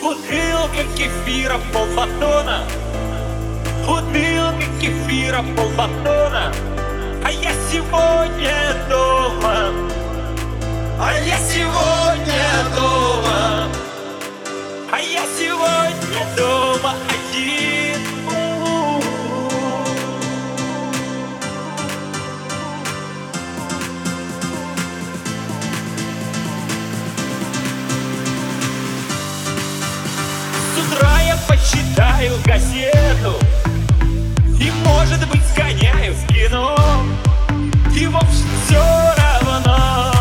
Бутылка кефира полбатона Бутылка кефира полбатона А я сегодня дома А я сегодня газету И, может быть, сгоняю в кино. И, в общем, все равно.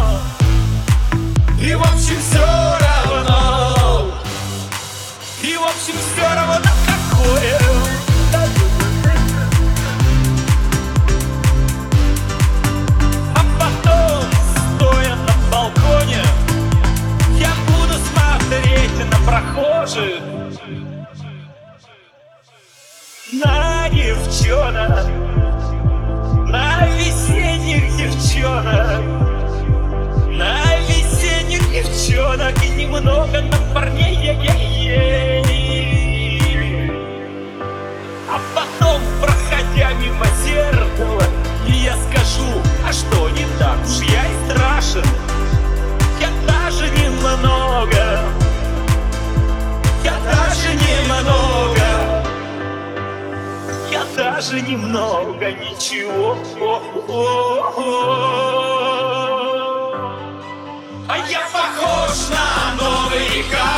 И, в общем, все равно. И, в общем, все равно какое. А На девчонок На весенних девчонок На весенних девчонок И немного на парней Е-е-е. А потом, проходя мимо зеркала Я скажу, а что не так уж я даже немного ничего. А я похож на новый века